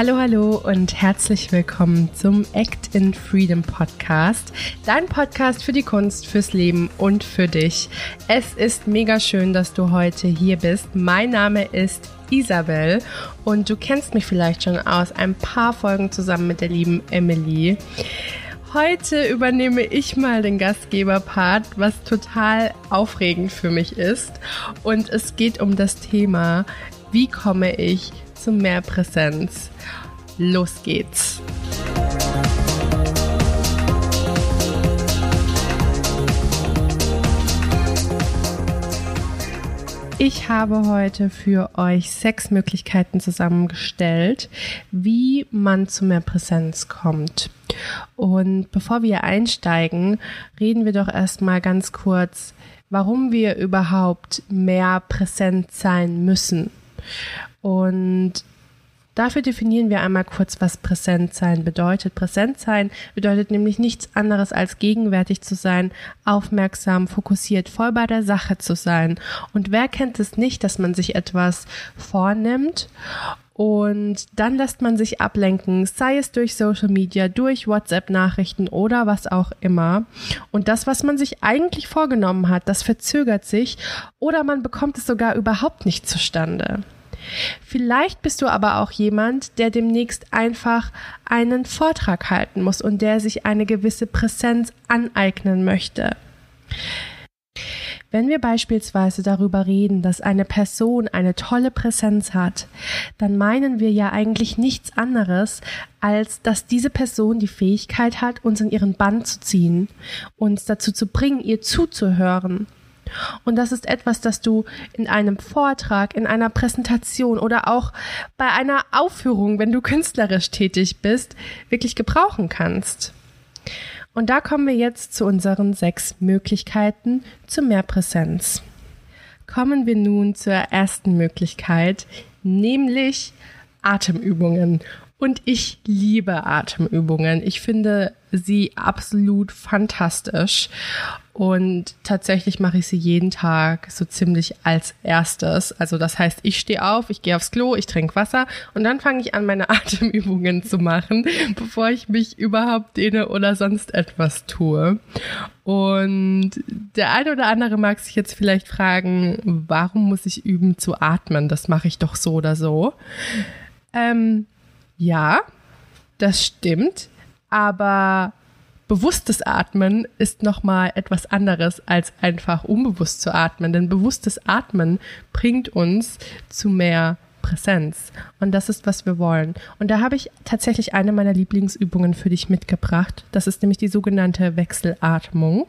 Hallo, hallo und herzlich willkommen zum Act in Freedom Podcast, dein Podcast für die Kunst, fürs Leben und für dich. Es ist mega schön, dass du heute hier bist. Mein Name ist Isabel und du kennst mich vielleicht schon aus ein paar Folgen zusammen mit der lieben Emily. Heute übernehme ich mal den Gastgeberpart, was total aufregend für mich ist. Und es geht um das Thema, wie komme ich zu mehr Präsenz? Los geht's! Ich habe heute für euch sechs Möglichkeiten zusammengestellt, wie man zu mehr Präsenz kommt. Und bevor wir einsteigen, reden wir doch erstmal ganz kurz, warum wir überhaupt mehr präsent sein müssen. Und Dafür definieren wir einmal kurz, was präsent sein bedeutet. Präsent sein bedeutet nämlich nichts anderes als gegenwärtig zu sein, aufmerksam, fokussiert, voll bei der Sache zu sein. Und wer kennt es nicht, dass man sich etwas vornimmt und dann lässt man sich ablenken, sei es durch Social Media, durch WhatsApp-Nachrichten oder was auch immer. Und das, was man sich eigentlich vorgenommen hat, das verzögert sich oder man bekommt es sogar überhaupt nicht zustande. Vielleicht bist du aber auch jemand, der demnächst einfach einen Vortrag halten muss und der sich eine gewisse Präsenz aneignen möchte. Wenn wir beispielsweise darüber reden, dass eine Person eine tolle Präsenz hat, dann meinen wir ja eigentlich nichts anderes, als dass diese Person die Fähigkeit hat, uns in ihren Bann zu ziehen, uns dazu zu bringen, ihr zuzuhören, und das ist etwas, das du in einem Vortrag, in einer Präsentation oder auch bei einer Aufführung, wenn du künstlerisch tätig bist, wirklich gebrauchen kannst. Und da kommen wir jetzt zu unseren sechs Möglichkeiten zu mehr Präsenz. Kommen wir nun zur ersten Möglichkeit, nämlich Atemübungen. Und ich liebe Atemübungen. Ich finde sie absolut fantastisch. Und tatsächlich mache ich sie jeden Tag so ziemlich als erstes. Also das heißt, ich stehe auf, ich gehe aufs Klo, ich trinke Wasser und dann fange ich an, meine Atemübungen zu machen, bevor ich mich überhaupt dehne oder sonst etwas tue. Und der eine oder andere mag sich jetzt vielleicht fragen, warum muss ich üben zu atmen? Das mache ich doch so oder so. Ähm, ja, das stimmt, aber bewusstes Atmen ist nochmal etwas anderes als einfach unbewusst zu atmen, denn bewusstes Atmen bringt uns zu mehr Präsenz. Und das ist, was wir wollen. Und da habe ich tatsächlich eine meiner Lieblingsübungen für dich mitgebracht. Das ist nämlich die sogenannte Wechselatmung.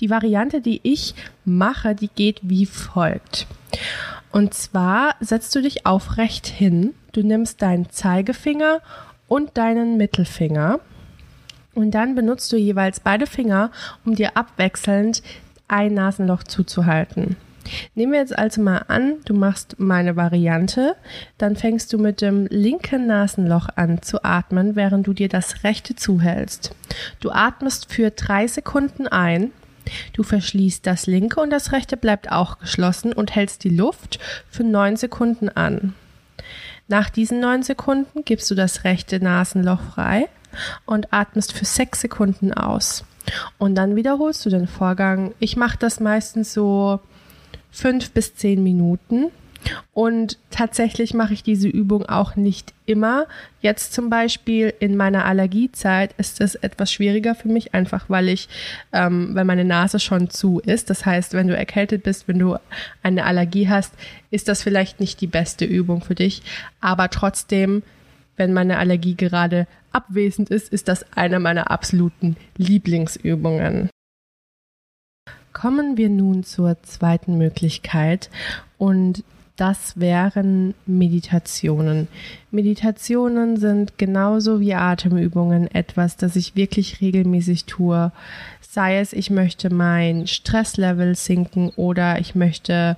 Die Variante, die ich mache, die geht wie folgt. Und zwar setzt du dich aufrecht hin Du nimmst deinen Zeigefinger und deinen Mittelfinger und dann benutzt du jeweils beide Finger, um dir abwechselnd ein Nasenloch zuzuhalten. Nehmen wir jetzt also mal an, du machst meine Variante, dann fängst du mit dem linken Nasenloch an zu atmen, während du dir das rechte zuhältst. Du atmest für drei Sekunden ein, du verschließt das linke und das rechte bleibt auch geschlossen und hältst die Luft für neun Sekunden an. Nach diesen neun Sekunden gibst du das rechte Nasenloch frei und atmest für sechs Sekunden aus. Und dann wiederholst du den Vorgang. Ich mache das meistens so fünf bis zehn Minuten und tatsächlich mache ich diese Übung auch nicht immer. Jetzt zum Beispiel in meiner Allergiezeit ist es etwas schwieriger für mich, einfach weil ich, ähm, weil meine Nase schon zu ist. Das heißt, wenn du erkältet bist, wenn du eine Allergie hast, ist das vielleicht nicht die beste Übung für dich. Aber trotzdem, wenn meine Allergie gerade abwesend ist, ist das eine meiner absoluten Lieblingsübungen. Kommen wir nun zur zweiten Möglichkeit und das wären Meditationen. Meditationen sind genauso wie Atemübungen etwas, das ich wirklich regelmäßig tue. Sei es, ich möchte mein Stresslevel sinken oder ich möchte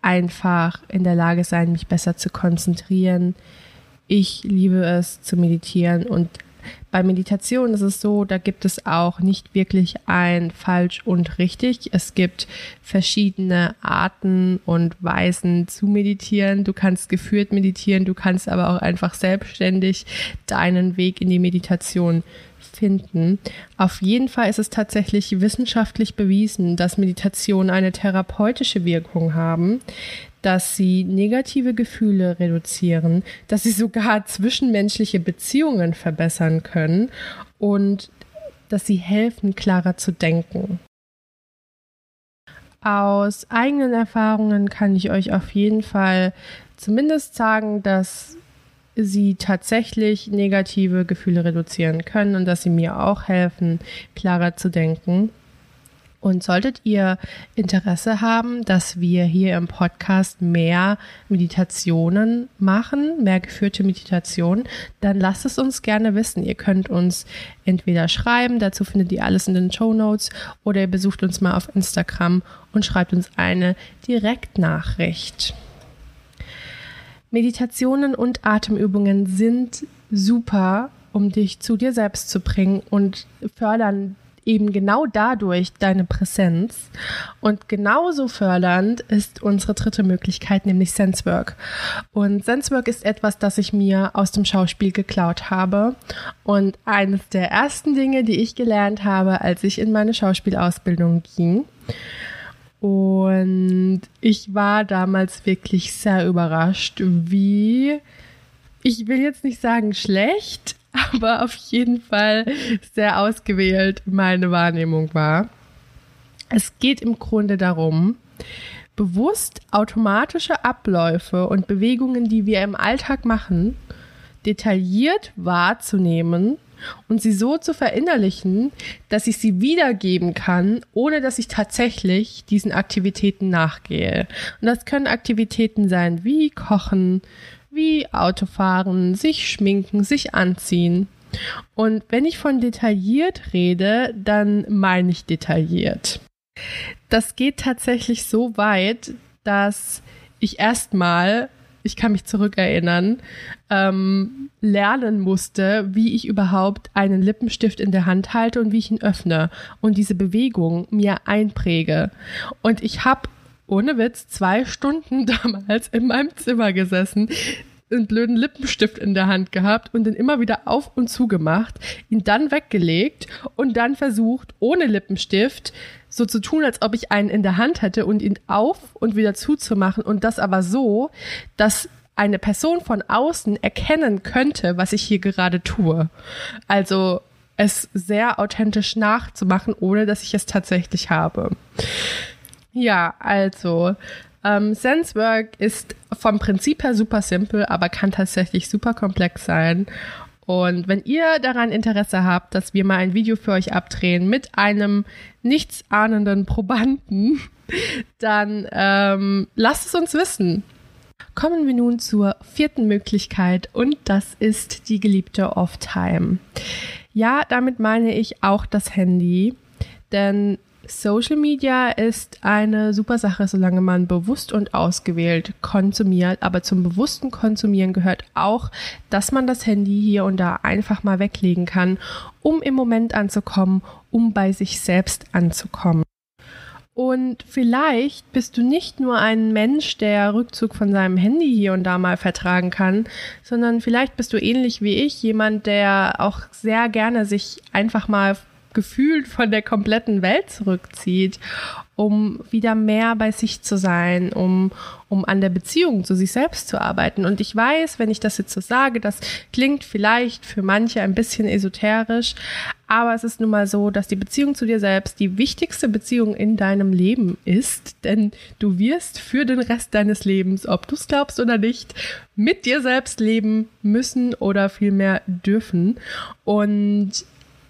einfach in der Lage sein, mich besser zu konzentrieren. Ich liebe es zu meditieren und bei Meditation ist es so, da gibt es auch nicht wirklich ein falsch und richtig. Es gibt verschiedene Arten und Weisen zu meditieren. Du kannst geführt meditieren, du kannst aber auch einfach selbstständig deinen Weg in die Meditation finden. Auf jeden Fall ist es tatsächlich wissenschaftlich bewiesen, dass Meditationen eine therapeutische Wirkung haben, dass sie negative Gefühle reduzieren, dass sie sogar zwischenmenschliche Beziehungen verbessern können und dass sie helfen, klarer zu denken. Aus eigenen Erfahrungen kann ich euch auf jeden Fall zumindest sagen, dass sie tatsächlich negative Gefühle reduzieren können und dass sie mir auch helfen, klarer zu denken. Und solltet ihr Interesse haben, dass wir hier im Podcast mehr Meditationen machen, mehr geführte Meditationen, dann lasst es uns gerne wissen. Ihr könnt uns entweder schreiben, dazu findet ihr alles in den Show Notes, oder ihr besucht uns mal auf Instagram und schreibt uns eine Direktnachricht. Meditationen und Atemübungen sind super, um dich zu dir selbst zu bringen und fördern eben genau dadurch deine Präsenz. Und genauso fördernd ist unsere dritte Möglichkeit, nämlich Sensework. Und Sensework ist etwas, das ich mir aus dem Schauspiel geklaut habe. Und eines der ersten Dinge, die ich gelernt habe, als ich in meine Schauspielausbildung ging. Und ich war damals wirklich sehr überrascht, wie, ich will jetzt nicht sagen schlecht, aber auf jeden Fall sehr ausgewählt meine Wahrnehmung war. Es geht im Grunde darum, bewusst automatische Abläufe und Bewegungen, die wir im Alltag machen, detailliert wahrzunehmen und sie so zu verinnerlichen, dass ich sie wiedergeben kann, ohne dass ich tatsächlich diesen Aktivitäten nachgehe. Und das können Aktivitäten sein wie Kochen, wie Autofahren, sich schminken, sich anziehen. Und wenn ich von detailliert rede, dann meine ich detailliert. Das geht tatsächlich so weit, dass ich erstmal ich kann mich zurückerinnern, ähm, lernen musste, wie ich überhaupt einen Lippenstift in der Hand halte und wie ich ihn öffne und diese Bewegung mir einpräge. Und ich habe ohne Witz zwei Stunden damals in meinem Zimmer gesessen, einen blöden Lippenstift in der Hand gehabt und den immer wieder auf und zu gemacht, ihn dann weggelegt und dann versucht, ohne Lippenstift so zu tun, als ob ich einen in der Hand hätte und ihn auf und wieder zuzumachen und das aber so, dass eine Person von außen erkennen könnte, was ich hier gerade tue. Also es sehr authentisch nachzumachen, ohne dass ich es tatsächlich habe. Ja, also ähm, Sensework ist vom Prinzip her super simpel, aber kann tatsächlich super komplex sein. Und wenn ihr daran Interesse habt, dass wir mal ein Video für euch abdrehen mit einem nichtsahnenden Probanden, dann ähm, lasst es uns wissen. Kommen wir nun zur vierten Möglichkeit und das ist die geliebte Off-Time. Ja, damit meine ich auch das Handy, denn Social Media ist eine super Sache, solange man bewusst und ausgewählt konsumiert. Aber zum bewussten Konsumieren gehört auch, dass man das Handy hier und da einfach mal weglegen kann, um im Moment anzukommen, um bei sich selbst anzukommen. Und vielleicht bist du nicht nur ein Mensch, der Rückzug von seinem Handy hier und da mal vertragen kann, sondern vielleicht bist du ähnlich wie ich, jemand, der auch sehr gerne sich einfach mal gefühlt von der kompletten Welt zurückzieht, um wieder mehr bei sich zu sein, um, um an der Beziehung zu sich selbst zu arbeiten. Und ich weiß, wenn ich das jetzt so sage, das klingt vielleicht für manche ein bisschen esoterisch, aber es ist nun mal so, dass die Beziehung zu dir selbst die wichtigste Beziehung in deinem Leben ist, denn du wirst für den Rest deines Lebens, ob du es glaubst oder nicht, mit dir selbst leben müssen oder vielmehr dürfen. Und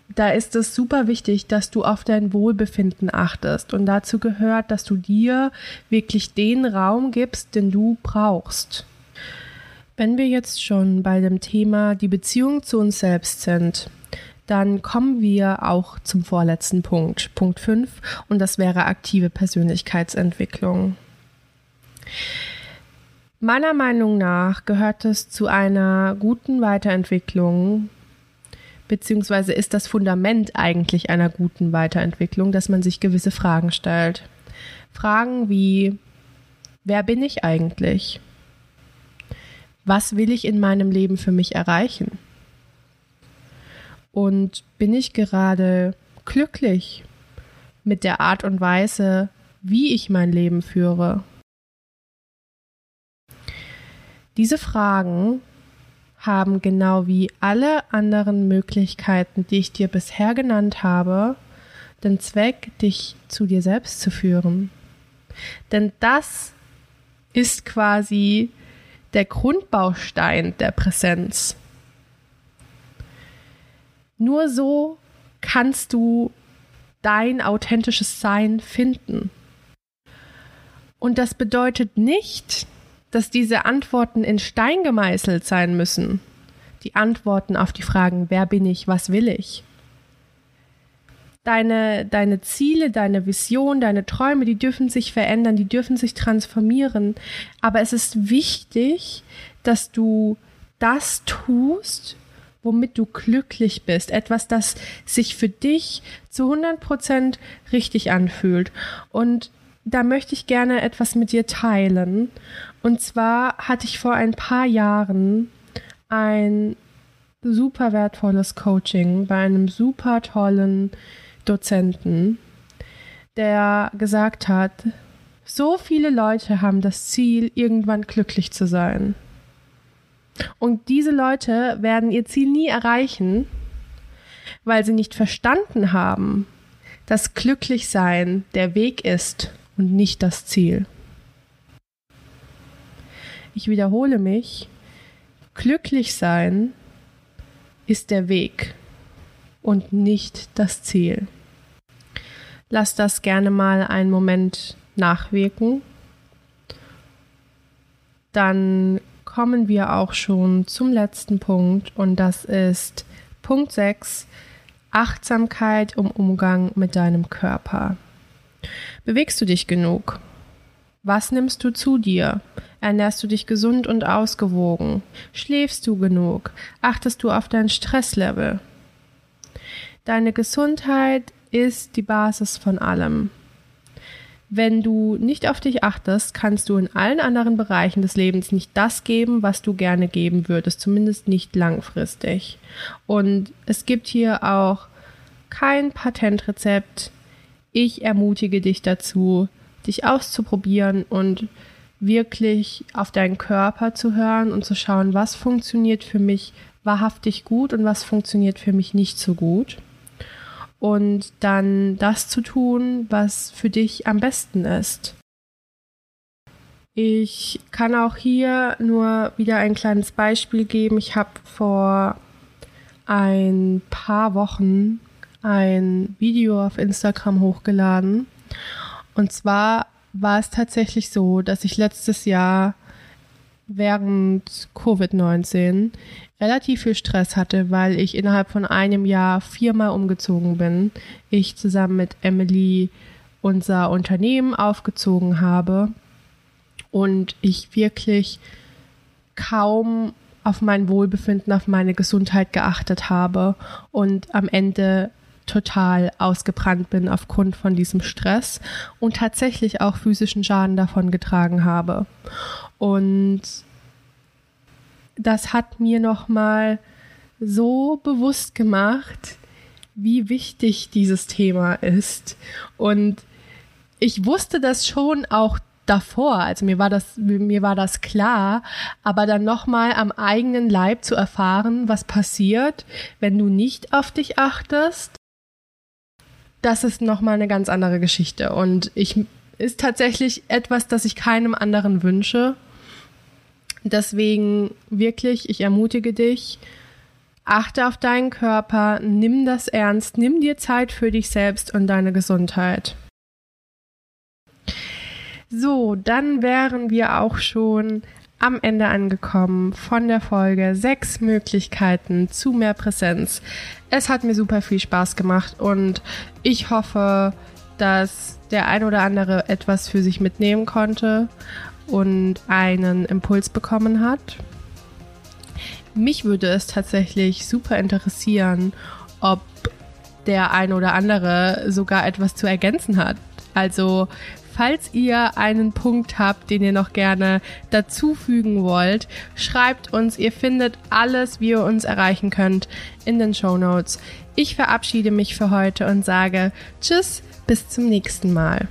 da ist es super wichtig, dass du auf dein Wohlbefinden achtest. Und dazu gehört, dass du dir wirklich den Raum gibst, den du brauchst. Wenn wir jetzt schon bei dem Thema die Beziehung zu uns selbst sind, dann kommen wir auch zum vorletzten Punkt, Punkt 5, und das wäre aktive Persönlichkeitsentwicklung. Meiner Meinung nach gehört es zu einer guten Weiterentwicklung beziehungsweise ist das Fundament eigentlich einer guten Weiterentwicklung, dass man sich gewisse Fragen stellt. Fragen wie, wer bin ich eigentlich? Was will ich in meinem Leben für mich erreichen? Und bin ich gerade glücklich mit der Art und Weise, wie ich mein Leben führe? Diese Fragen haben genau wie alle anderen Möglichkeiten, die ich dir bisher genannt habe, den Zweck, dich zu dir selbst zu führen. Denn das ist quasi der Grundbaustein der Präsenz. Nur so kannst du dein authentisches Sein finden. Und das bedeutet nicht, dass diese Antworten in Stein gemeißelt sein müssen. Die Antworten auf die Fragen, wer bin ich, was will ich? Deine, deine Ziele, deine Vision, deine Träume, die dürfen sich verändern, die dürfen sich transformieren. Aber es ist wichtig, dass du das tust, womit du glücklich bist. Etwas, das sich für dich zu 100 Prozent richtig anfühlt. Und da möchte ich gerne etwas mit dir teilen. Und zwar hatte ich vor ein paar Jahren ein super wertvolles Coaching bei einem super tollen Dozenten, der gesagt hat, so viele Leute haben das Ziel, irgendwann glücklich zu sein. Und diese Leute werden ihr Ziel nie erreichen, weil sie nicht verstanden haben, dass Glücklichsein der Weg ist und nicht das Ziel. Ich wiederhole mich. Glücklich sein ist der Weg und nicht das Ziel. Lass das gerne mal einen Moment nachwirken. Dann kommen wir auch schon zum letzten Punkt und das ist Punkt 6, Achtsamkeit im Umgang mit deinem Körper. Bewegst du dich genug? Was nimmst du zu dir? Ernährst du dich gesund und ausgewogen? Schläfst du genug? Achtest du auf dein Stresslevel? Deine Gesundheit ist die Basis von allem. Wenn du nicht auf dich achtest, kannst du in allen anderen Bereichen des Lebens nicht das geben, was du gerne geben würdest, zumindest nicht langfristig. Und es gibt hier auch kein Patentrezept. Ich ermutige dich dazu, dich auszuprobieren und wirklich auf deinen Körper zu hören und zu schauen, was funktioniert für mich wahrhaftig gut und was funktioniert für mich nicht so gut. Und dann das zu tun, was für dich am besten ist. Ich kann auch hier nur wieder ein kleines Beispiel geben. Ich habe vor ein paar Wochen ein Video auf Instagram hochgeladen und zwar war es tatsächlich so, dass ich letztes Jahr während Covid-19 relativ viel Stress hatte, weil ich innerhalb von einem Jahr viermal umgezogen bin. Ich zusammen mit Emily unser Unternehmen aufgezogen habe und ich wirklich kaum auf mein Wohlbefinden, auf meine Gesundheit geachtet habe und am Ende total ausgebrannt bin aufgrund von diesem Stress und tatsächlich auch physischen Schaden davon getragen habe. Und das hat mir nochmal so bewusst gemacht, wie wichtig dieses Thema ist. Und ich wusste das schon auch davor, also mir war das mir war das klar, aber dann nochmal am eigenen Leib zu erfahren, was passiert, wenn du nicht auf dich achtest das ist nochmal eine ganz andere Geschichte. Und ich ist tatsächlich etwas, das ich keinem anderen wünsche. Deswegen wirklich, ich ermutige dich, achte auf deinen Körper, nimm das ernst, nimm dir Zeit für dich selbst und deine Gesundheit. So, dann wären wir auch schon am Ende angekommen von der Folge. Sechs Möglichkeiten zu mehr Präsenz. Es hat mir super viel Spaß gemacht und ich hoffe, dass der ein oder andere etwas für sich mitnehmen konnte und einen Impuls bekommen hat. Mich würde es tatsächlich super interessieren, ob der ein oder andere sogar etwas zu ergänzen hat. Also Falls ihr einen Punkt habt, den ihr noch gerne dazufügen wollt, schreibt uns. Ihr findet alles, wie ihr uns erreichen könnt, in den Show Notes. Ich verabschiede mich für heute und sage Tschüss, bis zum nächsten Mal.